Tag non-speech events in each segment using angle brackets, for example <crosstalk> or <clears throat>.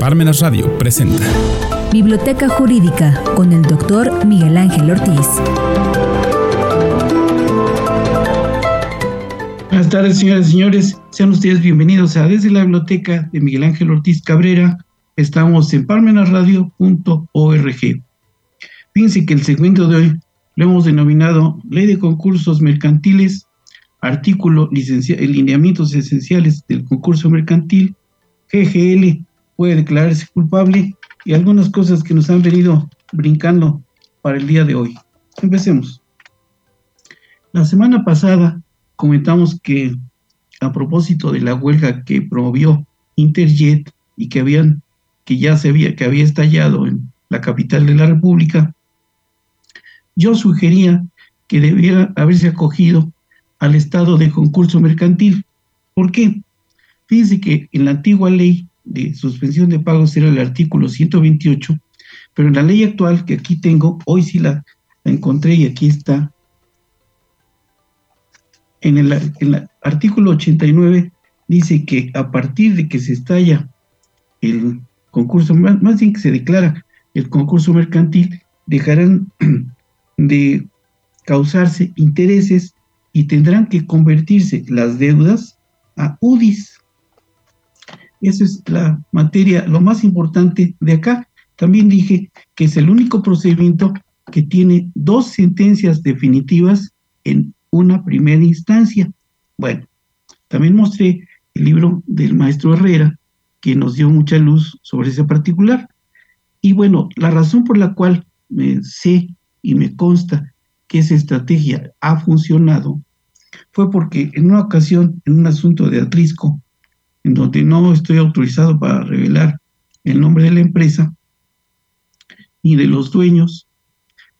Parmenas Radio presenta Biblioteca Jurídica con el doctor Miguel Ángel Ortiz. Buenas tardes, señoras y señores. Sean ustedes bienvenidos a Desde la Biblioteca de Miguel Ángel Ortiz Cabrera. Estamos en parmenasradio.org. Fíjense que el segmento de hoy lo hemos denominado Ley de Concursos Mercantiles, artículo lineamientos esenciales del concurso mercantil, GGL puede declararse culpable y algunas cosas que nos han venido brincando para el día de hoy. Empecemos. La semana pasada comentamos que a propósito de la huelga que promovió Interjet y que habían que ya se había que había estallado en la capital de la República, yo sugería que debiera haberse acogido al estado de concurso mercantil. ¿Por qué? Fíjense que en la antigua ley de suspensión de pagos era el artículo 128, pero en la ley actual que aquí tengo, hoy sí la, encontré y aquí está, en el, en el, artículo 89 dice que a partir de que se estalla el concurso, más, más bien que se declara el concurso mercantil, dejarán <clears throat> de causarse intereses y tendrán que convertirse las deudas a UDIs. Esa es la materia, lo más importante de acá. También dije que es el único procedimiento que tiene dos sentencias definitivas en una primera instancia. Bueno, también mostré el libro del maestro Herrera, que nos dio mucha luz sobre ese particular. Y bueno, la razón por la cual me sé y me consta que esa estrategia ha funcionado fue porque en una ocasión, en un asunto de Atrisco, en donde no estoy autorizado para revelar el nombre de la empresa ni de los dueños,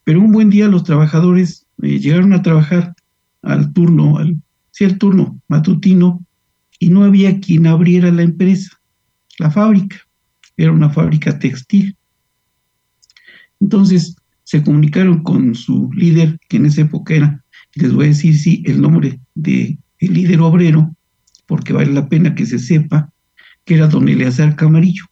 pero un buen día los trabajadores eh, llegaron a trabajar al turno, al, sí, turno matutino, y no había quien abriera la empresa, la fábrica, era una fábrica textil. Entonces, se comunicaron con su líder, que en esa época era, les voy a decir sí, el nombre del el líder obrero, porque vale la pena que se sepa, que era don Eleazar Camarillo.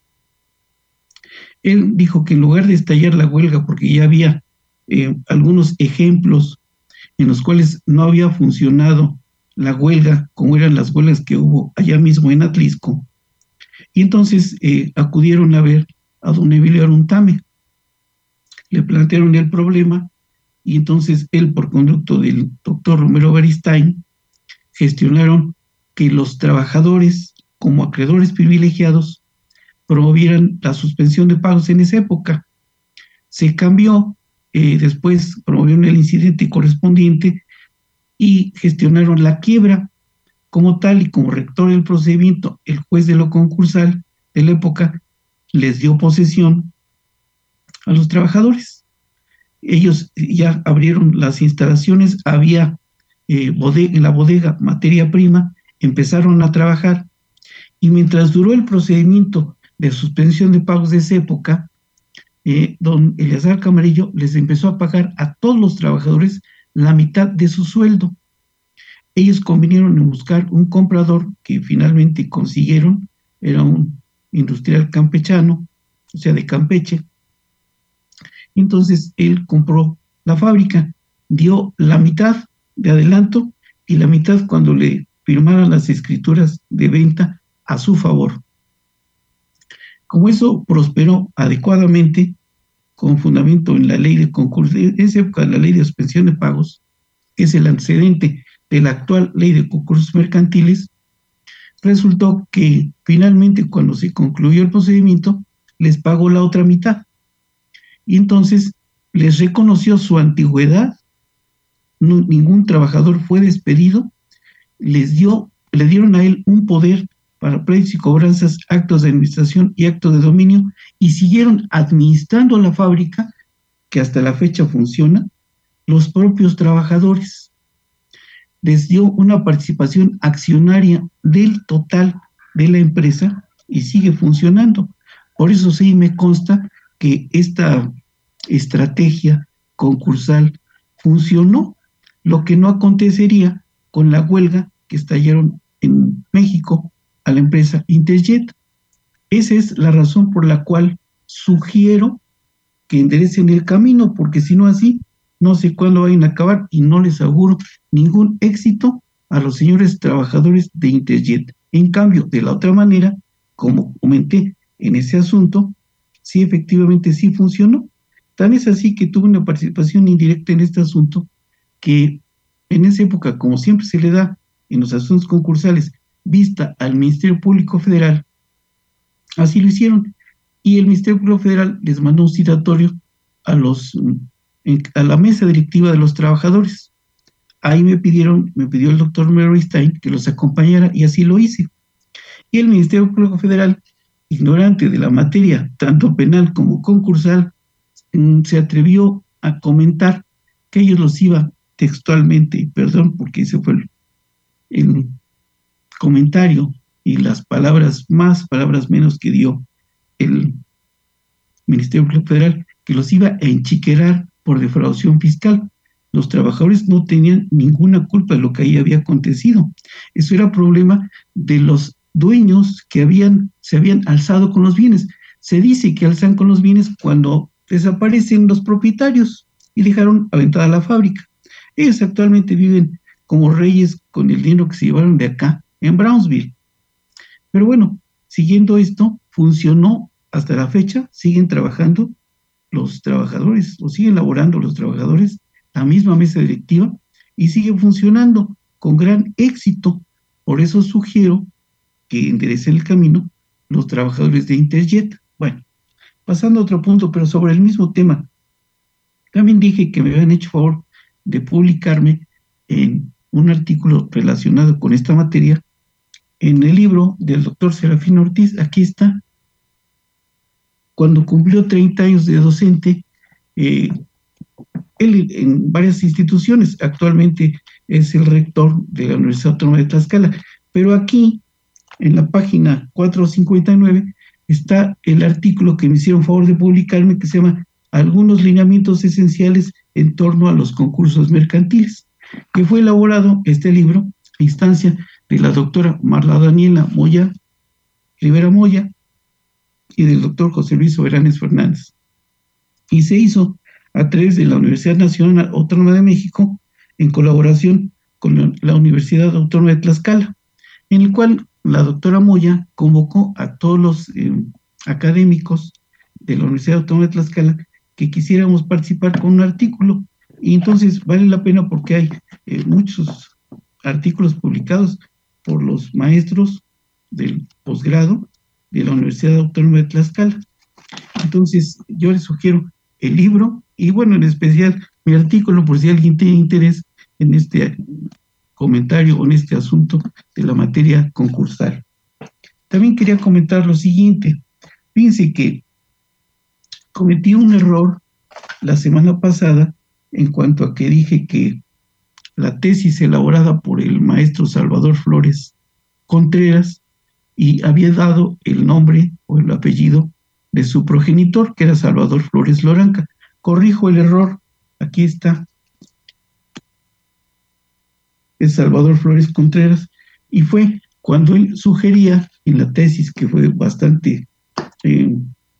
Él dijo que en lugar de estallar la huelga, porque ya había eh, algunos ejemplos en los cuales no había funcionado la huelga, como eran las huelgas que hubo allá mismo en Atlisco, y entonces eh, acudieron a ver a don Emilio Aruntame, le plantearon el problema y entonces él, por conducto del doctor Romero Beristain, gestionaron que los trabajadores, como acreedores privilegiados, promovieran la suspensión de pagos en esa época. Se cambió, eh, después promovieron el incidente correspondiente y gestionaron la quiebra. Como tal y como rector del procedimiento, el juez de lo concursal de la época les dio posesión a los trabajadores. Ellos ya abrieron las instalaciones, había eh, en la bodega materia prima, empezaron a trabajar y mientras duró el procedimiento de suspensión de pagos de esa época, eh, don Eleazar Camarillo les empezó a pagar a todos los trabajadores la mitad de su sueldo. Ellos convinieron en buscar un comprador que finalmente consiguieron, era un industrial campechano, o sea, de Campeche, entonces él compró la fábrica, dio la mitad de adelanto y la mitad cuando le firmaran las escrituras de venta a su favor. Como eso prosperó adecuadamente, con fundamento en la ley de concurso, en esa época la ley de suspensión de pagos, es el antecedente de la actual ley de concursos mercantiles, resultó que finalmente cuando se concluyó el procedimiento, les pagó la otra mitad y entonces les reconoció su antigüedad, ningún trabajador fue despedido, les dio, le dieron a él un poder para precios y cobranzas, actos de administración y actos de dominio, y siguieron administrando la fábrica, que hasta la fecha funciona, los propios trabajadores. Les dio una participación accionaria del total de la empresa y sigue funcionando. Por eso sí me consta que esta estrategia concursal funcionó, lo que no acontecería con la huelga que estallaron en México a la empresa Interjet. Esa es la razón por la cual sugiero que enderecen el camino, porque si no así, no sé cuándo vayan a acabar y no les auguro ningún éxito a los señores trabajadores de Interjet. En cambio, de la otra manera, como comenté en ese asunto, sí efectivamente sí funcionó. Tan es así que tuve una participación indirecta en este asunto que en esa época, como siempre se le da en los asuntos concursales, vista al Ministerio Público Federal, así lo hicieron. Y el Ministerio Público Federal les mandó un citatorio a, los, a la mesa directiva de los trabajadores. Ahí me pidieron, me pidió el doctor Mary Stein que los acompañara y así lo hice. Y el Ministerio Público Federal, ignorante de la materia, tanto penal como concursal, mm, se atrevió a comentar que ellos los iba textualmente, perdón porque ese fue el, comentario y las palabras más, palabras menos que dio el Ministerio Federal, que los iba a enchiquerar por defraudación fiscal. Los trabajadores no tenían ninguna culpa de lo que ahí había acontecido. Eso era problema de los dueños que habían, se habían alzado con los bienes. Se dice que alzan con los bienes cuando desaparecen los propietarios y dejaron aventada la fábrica. Ellos actualmente viven como reyes con el dinero que se llevaron de acá, en Brownsville. Pero bueno, siguiendo esto, funcionó hasta la fecha, siguen trabajando los trabajadores, o siguen laborando los trabajadores, la misma mesa directiva, y sigue funcionando con gran éxito. Por eso sugiero que enderecen el camino los trabajadores de Interjet. Bueno, pasando a otro punto, pero sobre el mismo tema. También dije que me habían hecho favor de publicarme en un artículo relacionado con esta materia en el libro del doctor Serafín Ortiz. Aquí está. Cuando cumplió 30 años de docente, eh, él en varias instituciones, actualmente es el rector de la Universidad Autónoma de Tlaxcala, pero aquí, en la página 459, está el artículo que me hicieron favor de publicarme que se llama Algunos lineamientos esenciales en torno a los concursos mercantiles, que fue elaborado este libro a instancia de la doctora Marla Daniela Moya, Rivera Moya, y del doctor José Luis Soberanes Fernández. Y se hizo a través de la Universidad Nacional Autónoma de México en colaboración con la Universidad Autónoma de Tlaxcala, en el cual la doctora Moya convocó a todos los eh, académicos de la Universidad Autónoma de Tlaxcala que quisiéramos participar con un artículo. Y entonces vale la pena porque hay eh, muchos artículos publicados por los maestros del posgrado de la Universidad Autónoma de Tlaxcala. Entonces, yo les sugiero el libro y, bueno, en especial mi artículo, por si alguien tiene interés en este comentario o en este asunto de la materia concursal. También quería comentar lo siguiente. Fíjense que cometí un error la semana pasada en cuanto a que dije que la tesis elaborada por el maestro Salvador Flores Contreras y había dado el nombre o el apellido de su progenitor, que era Salvador Flores Loranca. Corrijo el error, aquí está. Es Salvador Flores Contreras y fue cuando él sugería en la tesis, que fue bastante eh,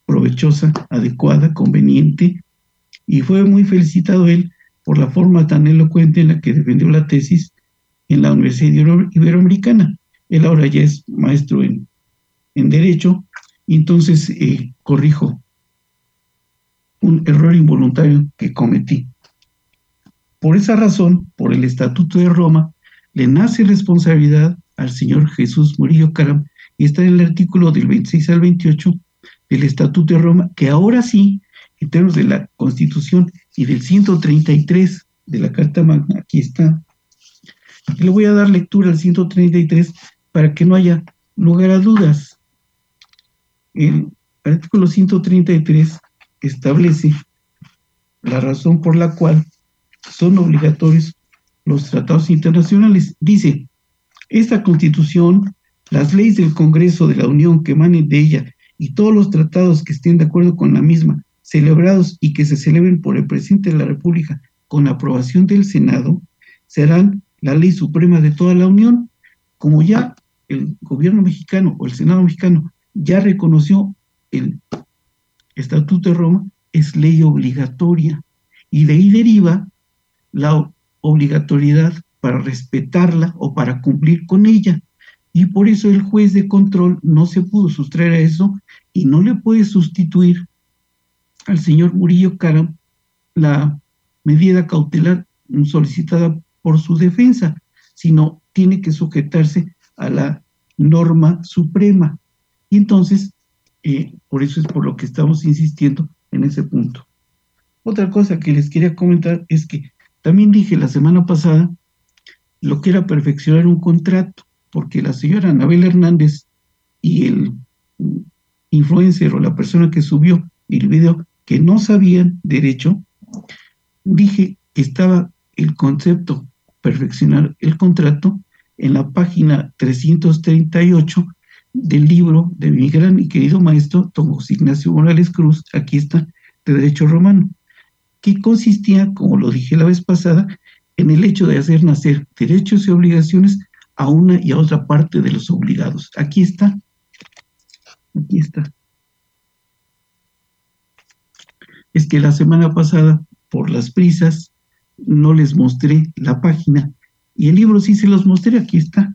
provechosa, adecuada, conveniente, y fue muy felicitado él por la forma tan elocuente en la que defendió la tesis en la Universidad Iberoamericana. Él ahora ya es maestro en, en Derecho, entonces eh, corrijo un error involuntario que cometí. Por esa razón, por el Estatuto de Roma, le nace responsabilidad al señor Jesús Murillo Caram, y está en el artículo del 26 al 28 del Estatuto de Roma, que ahora sí, en términos de la Constitución y del 133 de la Carta Magna, aquí está. Le voy a dar lectura al 133 para que no haya lugar a dudas. El artículo 133 establece la razón por la cual son obligatorios los tratados internacionales. Dice, esta constitución, las leyes del Congreso de la Unión que emanen de ella y todos los tratados que estén de acuerdo con la misma, celebrados y que se celebren por el presidente de la República con aprobación del Senado, serán la ley suprema de toda la Unión, como ya el gobierno mexicano o el Senado mexicano ya reconoció el Estatuto de Roma, es ley obligatoria. Y de ahí deriva la obligatoriedad para respetarla o para cumplir con ella. Y por eso el juez de control no se pudo sustraer a eso y no le puede sustituir al señor Murillo Caram la medida cautelar solicitada por su defensa, sino tiene que sujetarse a la norma suprema. Y entonces, eh, por eso es por lo que estamos insistiendo en ese punto. Otra cosa que les quería comentar es que también dije la semana pasada lo que era perfeccionar un contrato, porque la señora Anabel Hernández y el influencer o la persona que subió el video que no sabían derecho, dije que estaba el concepto perfeccionar el contrato en la página 338 del libro de mi gran y querido maestro Tomás Ignacio Morales Cruz, aquí está, de Derecho Romano, que consistía, como lo dije la vez pasada, en el hecho de hacer nacer derechos y obligaciones a una y a otra parte de los obligados. Aquí está, aquí está. Es que la semana pasada, por las prisas, no les mostré la página y el libro sí se los mostré, aquí está.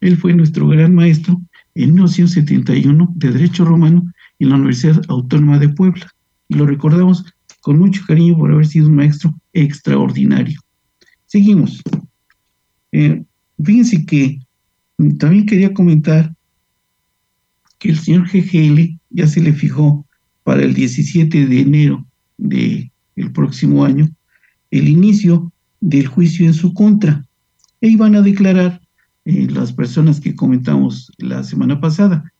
Él fue nuestro gran maestro en 1971 de Derecho Romano en la Universidad Autónoma de Puebla. Y lo recordamos con mucho cariño por haber sido un maestro extraordinario. Seguimos. Eh, fíjense que también quería comentar que el señor GGL ya se le fijó para el 17 de enero del próximo año el inicio del juicio en su contra. E iban a declarar eh, las personas que comentamos la semana pasada,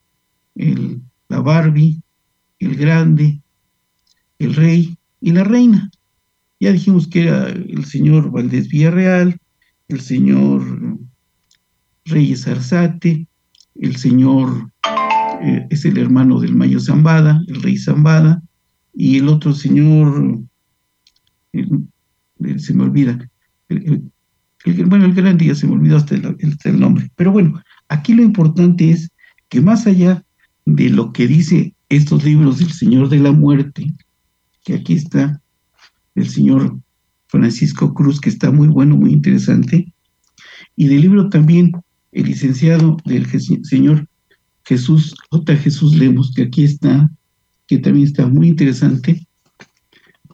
el, la Barbie, el Grande, el Rey y la Reina. Ya dijimos que era el señor Valdés Villarreal, el señor Reyes Arzate, el señor eh, es el hermano del Mayo Zambada, el rey Zambada, y el otro señor, se me olvida, el, bueno, el gran día se me olvidó hasta el, nombre. Pero bueno, aquí lo importante es que más allá de lo que dice estos libros del Señor de la Muerte, que aquí está el señor Francisco Cruz, que está muy bueno, muy interesante, y del libro también el licenciado del señor Jesús, J. Jesús Lemos, que aquí está, que también está muy interesante.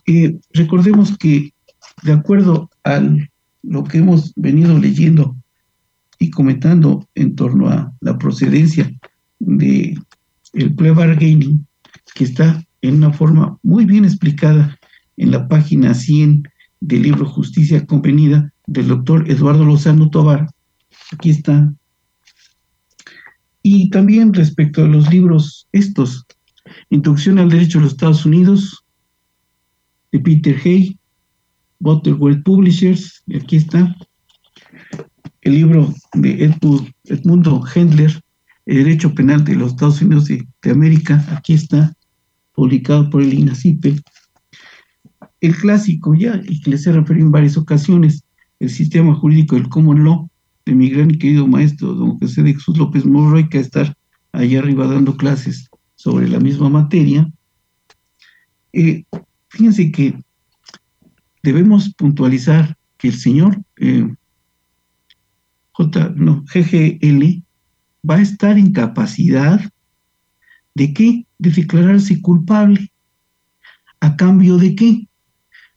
Eh, recordemos que de acuerdo a lo que hemos venido leyendo y comentando en torno a la procedencia de el plea bargaining, que está en una forma muy bien explicada en la página 100 del libro Justicia Convenida del doctor Eduardo Lozano Tobar. Aquí está. Y también respecto a los libros estos, Introducción al Derecho de los Estados Unidos, de Peter Hay, Butterworth Publishers, y aquí está el libro de Edmundo Hendler, El Derecho Penal de los Estados Unidos de, América, aquí está, publicado por el INACIPE. El clásico ya, y que les he referido en varias ocasiones, el sistema jurídico del common law, de mi gran querido maestro, don José de Jesús López Morroy, que estar allá arriba dando clases sobre la misma materia. Eh, fíjense que debemos puntualizar que el señor eh, J, no, GGL va a estar en capacidad de qué? De declararse culpable. ¿A cambio de qué?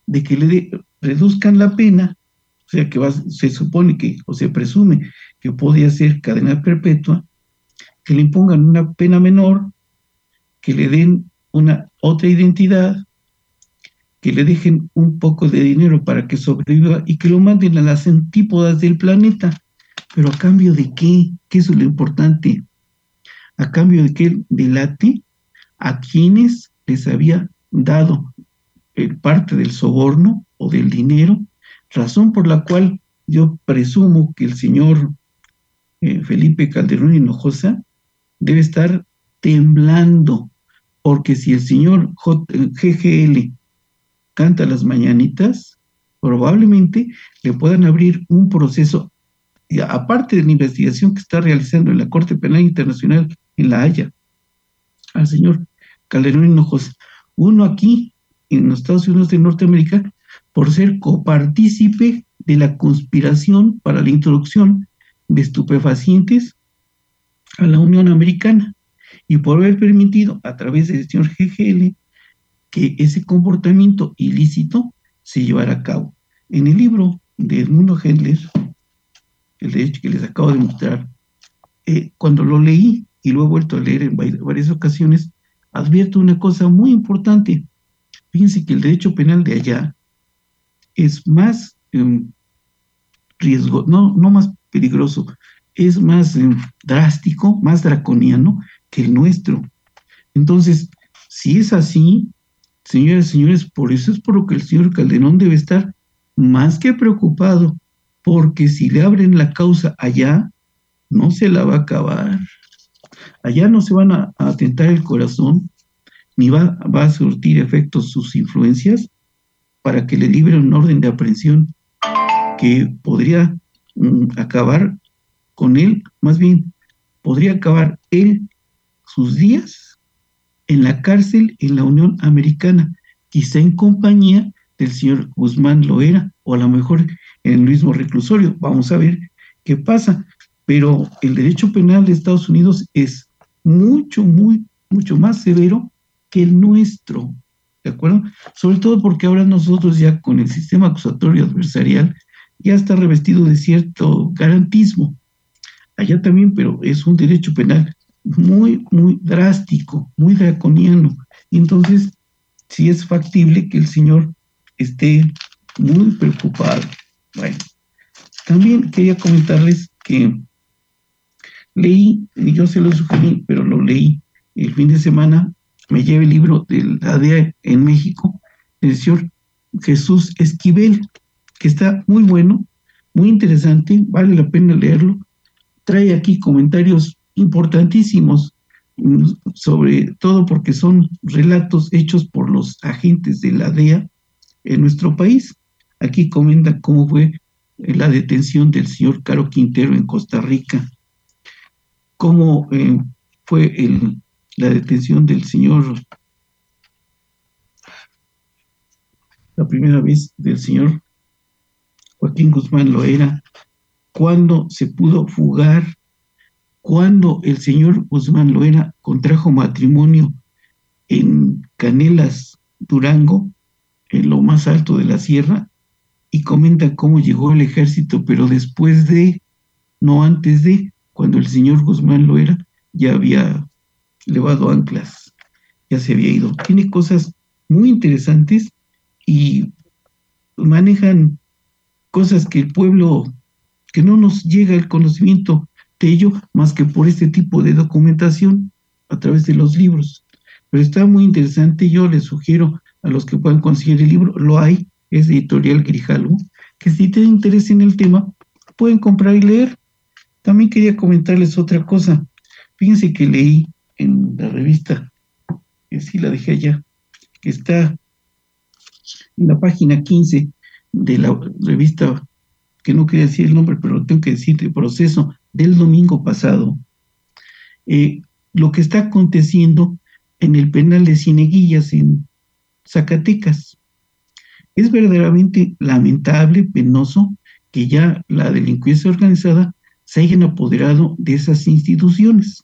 De que le reduzcan la pena, sea que se supone que, o se presume que podría ser cadena perpetua, que le impongan una pena menor, que le den una otra identidad, que le dejen un poco de dinero para que sobreviva y que lo manden a las antípodas del planeta. Pero a cambio de qué? ¿Qué es lo importante? A cambio de que él delate a quienes les había dado eh, parte del soborno o del dinero, razón por la cual yo presumo que el señor eh, Felipe Calderón Hinojosa debe estar temblando, porque si el señor GGL canta las mañanitas, probablemente le puedan abrir un proceso, aparte de la investigación que está realizando en la Corte Penal Internacional en La Haya, al señor Calderón Hinojosa. Uno aquí, en los Estados Unidos de Norteamérica, por ser copartícipe de la conspiración para la introducción de estupefacientes a la Unión Americana y por haber permitido a través del señor GGL que ese comportamiento ilícito se llevara a cabo. En el libro de Edmundo Hendler, el de hecho que les acabo de mostrar, eh, cuando lo leí y lo he vuelto a leer en varias ocasiones, advierto una cosa muy importante. Fíjense que el derecho penal de allá es más em, riesgo, no, no más peligroso, es más em, drástico, más draconiano que el nuestro. Entonces, si es así, señoras y señores, por eso es por lo que el señor Calderón debe estar más que preocupado, porque si le abren la causa allá, no se la va a acabar. Allá no se van a, atentar el corazón, ni va, va, a surtir efectos sus influencias para que le libren un orden de aprehensión que podría mm, acabar con él, más bien podría acabar él sus días en la cárcel en la Unión Americana, quizá en compañía del señor Guzmán Loera, o a lo mejor en el mismo reclusorio. Vamos a ver qué pasa. Pero el derecho penal de Estados Unidos es mucho, muy, mucho más severo que el nuestro. ¿De acuerdo? Sobre todo porque ahora nosotros ya con el sistema acusatorio adversarial ya está revestido de cierto garantismo. Allá también, pero es un derecho penal muy, muy drástico, muy draconiano. Entonces, sí es factible que el señor esté muy preocupado. Bueno, también quería comentarles que leí, yo se lo sugerí, pero lo leí el fin de semana, me llevé el libro de la DEA en México, del señor Jesús Esquivel, que está muy bueno, muy interesante, vale la pena leerlo. Trae aquí comentarios importantísimos, mm, sobre todo porque son relatos hechos por los agentes de la DEA en nuestro país. Aquí comenta cómo fue la detención del señor Caro Quintero en Costa Rica, cómo eh, fue el, la detención del señor, la primera vez del señor Joaquín Guzmán Loera, cuando se pudo fugar, cuando el señor Guzmán Loera contrajo matrimonio en Canelas, Durango, en lo más alto de la sierra, y comenta cómo llegó el ejército, pero después de, no antes de, cuando el señor Guzmán lo era, ya había levado anclas, ya se había ido. Tiene cosas muy interesantes y manejan cosas que el pueblo, que no nos llega el conocimiento de ello más que por este tipo de documentación a través de los libros. Pero está muy interesante, yo les sugiero a los que puedan conseguir el libro, lo hay, es editorial Grijalvo, que si tienen interés en el tema, pueden comprar y leer. También quería comentarles otra cosa. Fíjense que leí en la revista, que sí la dejé allá, que está en la página 15 de la revista, que no quería decir el nombre, pero tengo que decir el proceso del domingo pasado, eh, lo que está aconteciendo en el penal de Cieneguillas en Zacatecas. Es verdaderamente lamentable, penoso, que ya la delincuencia organizada se hayan apoderado de esas instituciones.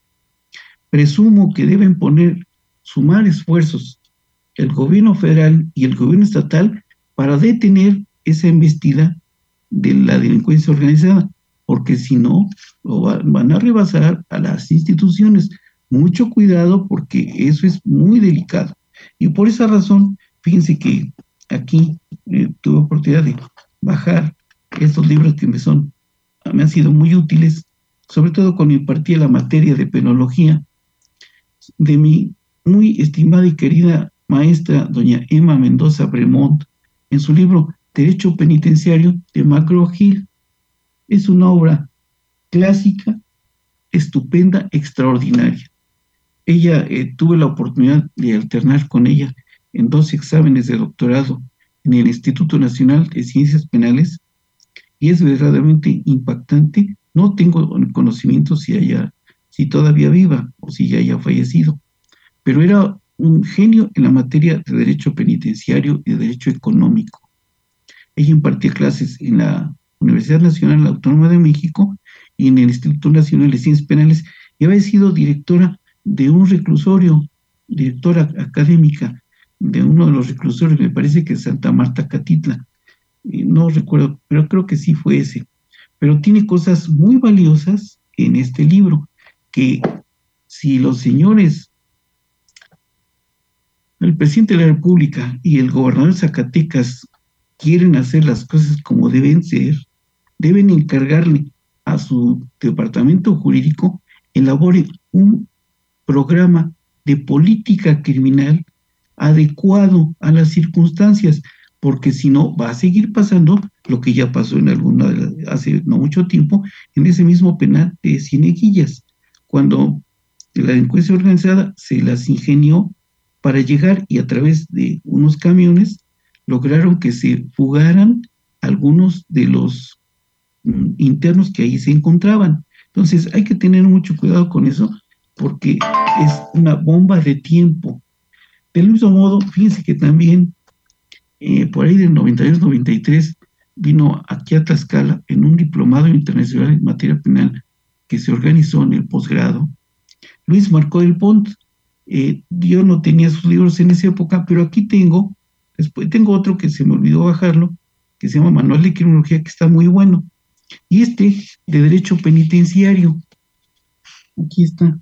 Presumo que deben poner, sumar esfuerzos el gobierno federal y el gobierno estatal para detener esa embestida de la delincuencia organizada, porque si no, lo van a rebasar a las instituciones. Mucho cuidado porque eso es muy delicado. Y por esa razón, fíjense que aquí eh, tuve oportunidad de bajar estos libros que me son, me han sido muy útiles, sobre todo cuando impartía la materia de penología de mi muy estimada y querida maestra, doña Emma Mendoza Bremont, en su libro Derecho Penitenciario de Macro Gil. Es una obra clásica, estupenda, extraordinaria. Ella, eh, tuve la oportunidad de alternar con ella en dos exámenes de doctorado en el Instituto Nacional de Ciencias Penales y es verdaderamente impactante. No tengo conocimiento si haya si todavía viva o si ya haya fallecido, pero era un genio en la materia de derecho penitenciario y de derecho económico. Ella impartía clases en la Universidad Nacional Autónoma de México y en el Instituto Nacional de Ciencias Penales y había sido directora de un reclusorio, directora académica de uno de los reclusorios, me parece que es Santa Marta Catitla, no recuerdo, pero creo que sí fue ese. Pero tiene cosas muy valiosas en este libro, que si los señores, el presidente de la República y el gobernador de Zacatecas quieren hacer las cosas como deben ser, deben encargarle a su departamento jurídico elabore un programa de política criminal adecuado a las circunstancias, porque si no va a seguir pasando lo que ya pasó en alguna hace no mucho tiempo en ese mismo penal de Cineguillas, cuando la delincuencia organizada se las ingenió para llegar y a través de unos camiones lograron que se fugaran algunos de los mm, internos que ahí se encontraban. Entonces hay que tener mucho cuidado con eso porque es una bomba de tiempo. Del mismo modo, fíjense que también eh, por ahí del 92-93 vino aquí a Tlaxcala en un diplomado internacional en materia penal que se organizó en el posgrado. Luis Marcó del Pont, eh, yo no tenía sus libros en esa época, pero aquí tengo, después tengo otro que se me olvidó bajarlo, que se llama Manual de Criminología, que está muy bueno. Y este de Derecho Penitenciario, aquí está.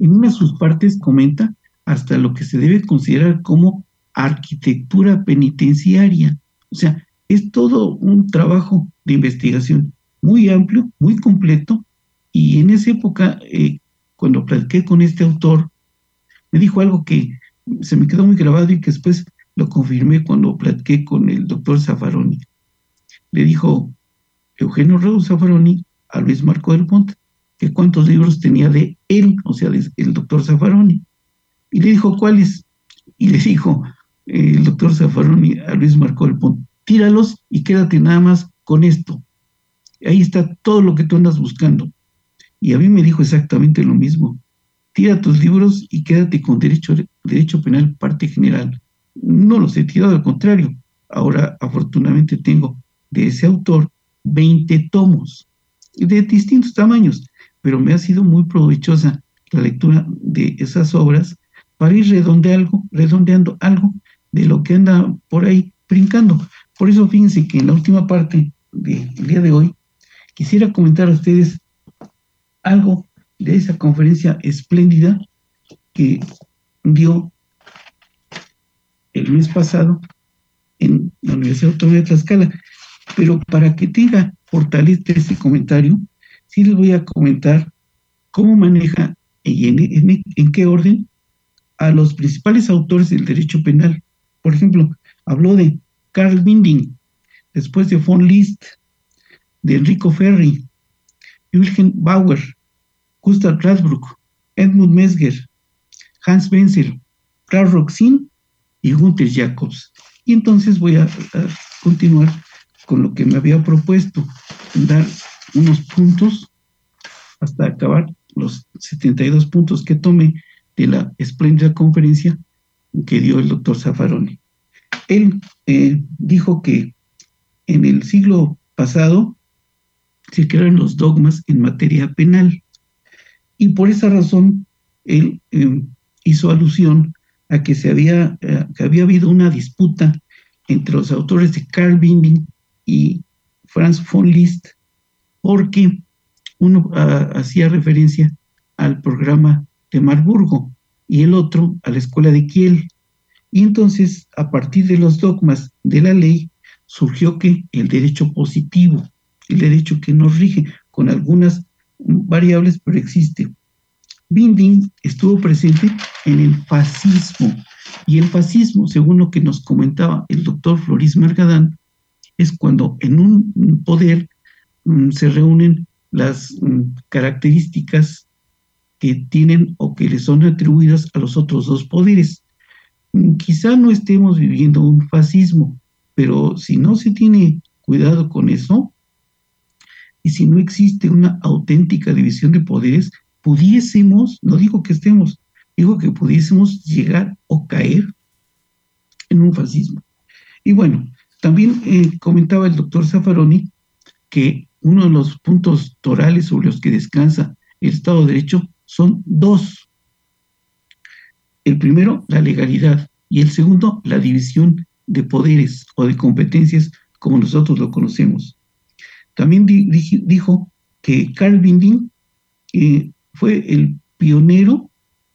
En una de sus partes comenta hasta lo que se debe considerar como arquitectura penitenciaria. O sea, es todo un trabajo de investigación muy amplio, muy completo, y en esa época, eh, cuando platiqué con este autor, me dijo algo que se me quedó muy grabado y que después lo confirmé cuando platiqué con el doctor Zaffaroni. Le dijo Eugenio Raúl Zaffaroni a Luis Marco del Ponte que cuántos libros tenía de él, o sea, del doctor Zaffaroni. Y le dijo cuáles. Y le dijo eh, el doctor Zaffaroni a Luis Marco del Ponte, tíralos y quédate nada más con esto. Ahí está todo lo que tú andas buscando. Y a mí me dijo exactamente lo mismo. Tira tus libros y quédate con derecho, penal parte general. No los he tirado, al contrario. Ahora, afortunadamente, tengo de ese autor 20 tomos de distintos tamaños, pero me ha sido muy provechosa la lectura de esas obras para ir redondeando, redondeando algo de lo que anda por ahí brincando. Por eso fíjense que en la última parte del día de hoy quisiera comentar a ustedes algo de esa conferencia espléndida que dio el mes pasado en la Universidad Autónoma de Tlaxcala. Pero para que tenga fortaleza este comentario, sí les voy a comentar cómo maneja y en, en qué orden a los principales autores del derecho penal. Por ejemplo, habló de Carl Binding, después de von Liszt, de Enrico Ferri, Wilhelm Bauer, Gustav Radbruch, Edmund Mesger, Hans Wenzel, Karl Roxin y Gunther Jacobs. Y entonces voy a, a, continuar con lo que me había propuesto, dar unos puntos hasta acabar los 72 puntos que tomé de la espléndida conferencia que dio el doctor Zaffaroni. Él eh, dijo que en el siglo pasado se crearon los dogmas en materia penal y por esa razón él eh, hizo alusión a que se había, eh, había habido una disputa entre los autores de Carl Binding y Franz von Liszt porque uno ah, hacía referencia al programa de Marburgo y el otro a la escuela de Kiel. Y entonces, a partir de los dogmas de la ley, surgió que el derecho positivo, el derecho que nos rige con algunas variables, pero existe. Binding estuvo presente en el fascismo, y el fascismo, según lo que nos comentaba el doctor Floris Margadán, es cuando en un poder mm, se reúnen las mm, características que tienen o que le son atribuidas a los otros dos poderes. Mm, quizá no estemos viviendo un fascismo, pero si no se tiene cuidado con eso, y si no existe una auténtica división de poderes, pudiésemos, no digo que estemos, digo que pudiésemos llegar o caer en un fascismo. Y bueno, también eh, comentaba el doctor Zaffaroni que uno de los puntos torales sobre los que descansa el Estado de Derecho son dos. El primero, la legalidad, y el segundo, la división de poderes o de competencias como nosotros lo conocemos. También dijo que Carl Binding eh, fue el pionero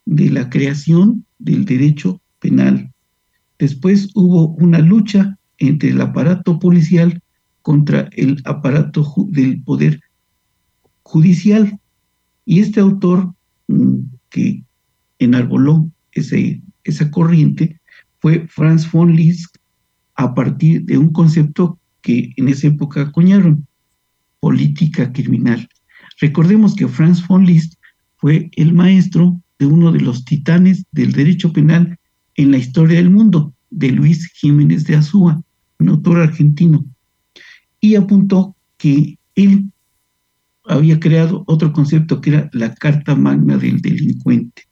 de la creación del derecho penal. Después hubo una lucha entre el aparato policial contra el aparato del poder judicial. Y este autor mm, que enarboló ese, esa corriente fue Franz von Liszt a partir de un concepto que en esa época acuñaron, política criminal. Recordemos que Franz von Liszt fue el maestro de uno de los titanes del derecho penal en la historia del mundo, de Luis Jiménez de Azúa, un autor argentino, y apuntó que él había creado otro concepto que era la Carta Magna del Delincuente.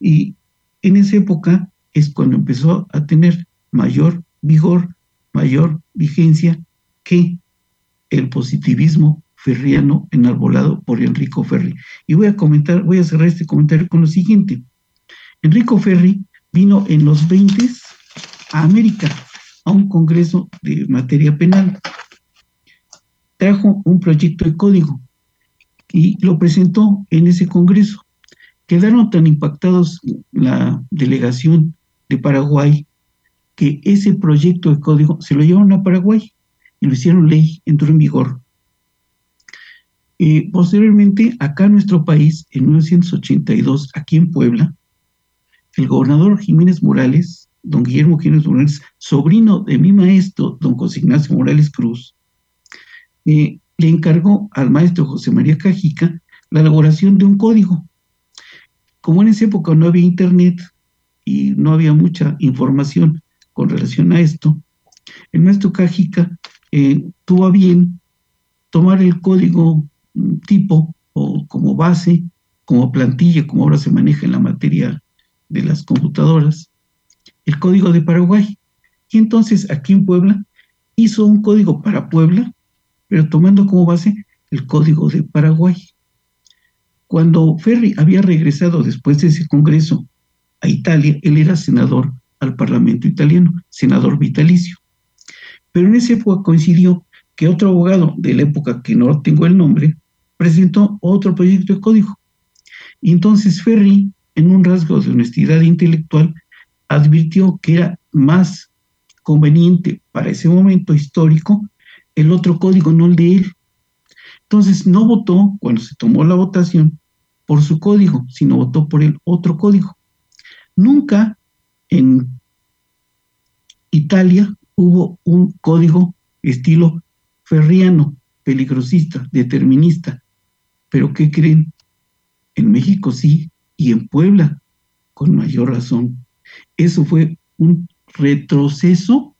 Y en esa época es cuando empezó a tener mayor vigor, mayor vigencia que el positivismo ferriano enarbolado por Enrico Ferri. Y voy a comentar, voy a cerrar este comentario con lo siguiente. Enrico Ferri vino en los 20 a América, a un congreso de materia penal. Trajo un proyecto de código y lo presentó en ese congreso. Quedaron tan impactados la delegación de Paraguay que ese proyecto de código se lo llevaron a Paraguay y lo hicieron ley, entró en vigor. Eh, posteriormente, acá en nuestro país, en 1982, aquí en Puebla, el gobernador Jiménez Morales don Guillermo Jiménez Morales, sobrino de mi maestro, don José Ignacio Morales Cruz, eh, le encargó al maestro José María Cajica la elaboración de un código. Como en esa época no había internet y no había mucha información con relación a esto, el maestro Cajica eh, tuvo a bien tomar el código mm, tipo o como base, como plantilla, como ahora se maneja en la materia de las computadoras, el código de Paraguay. Y entonces aquí en Puebla hizo un código para Puebla, pero tomando como base el código de Paraguay. Cuando Ferri había regresado después de ese congreso a Italia, él era senador al Parlamento italiano, senador vitalicio. Pero en esa época coincidió que otro abogado de la época, que no tengo el nombre, presentó otro proyecto de código. Y entonces Ferri, en un rasgo de honestidad intelectual, advirtió que era más conveniente para ese momento histórico el otro código, no el de él. Entonces no votó, cuando se tomó la votación, por su código, sino votó por el otro código. Nunca en Italia hubo un código estilo ferriano, peligrosista, determinista. Pero ¿qué creen? En México sí, y en Puebla, con mayor razón. Eso fue un retroceso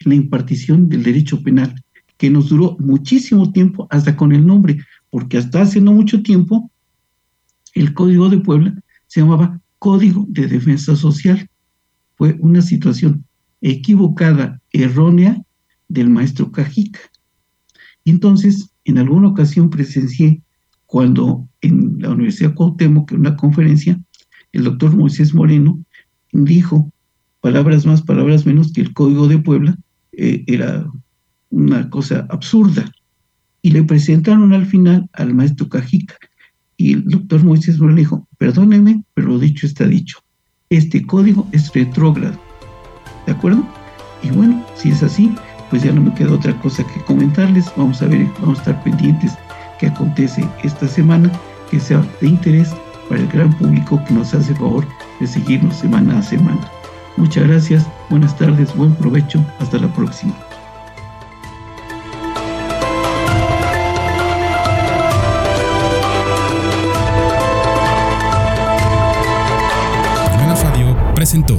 en la impartición del derecho penal, que nos duró muchísimo tiempo hasta con el nombre, porque hasta hace no mucho tiempo el Código de Puebla se llamaba Código de Defensa Social. Fue una situación equivocada, errónea del maestro Cajica. Y entonces, en alguna ocasión presencié cuando en la Universidad Cuauhtémoc, en una conferencia, el doctor Moisés Moreno dijo, palabras más, palabras menos, que el Código de Puebla eh, era una cosa absurda. Y le presentaron al final al maestro Cajica. Y el doctor Moisés le dijo, perdóneme, pero lo dicho está dicho. Este código es retrógrado. ¿De acuerdo? Y bueno, si es así, pues ya no me queda otra cosa que comentarles. Vamos a ver, vamos a estar pendientes qué acontece esta semana, que sea de interés para el gran público que nos hace favor de seguirnos semana a semana. Muchas gracias, buenas tardes, buen provecho, hasta la próxima. presentó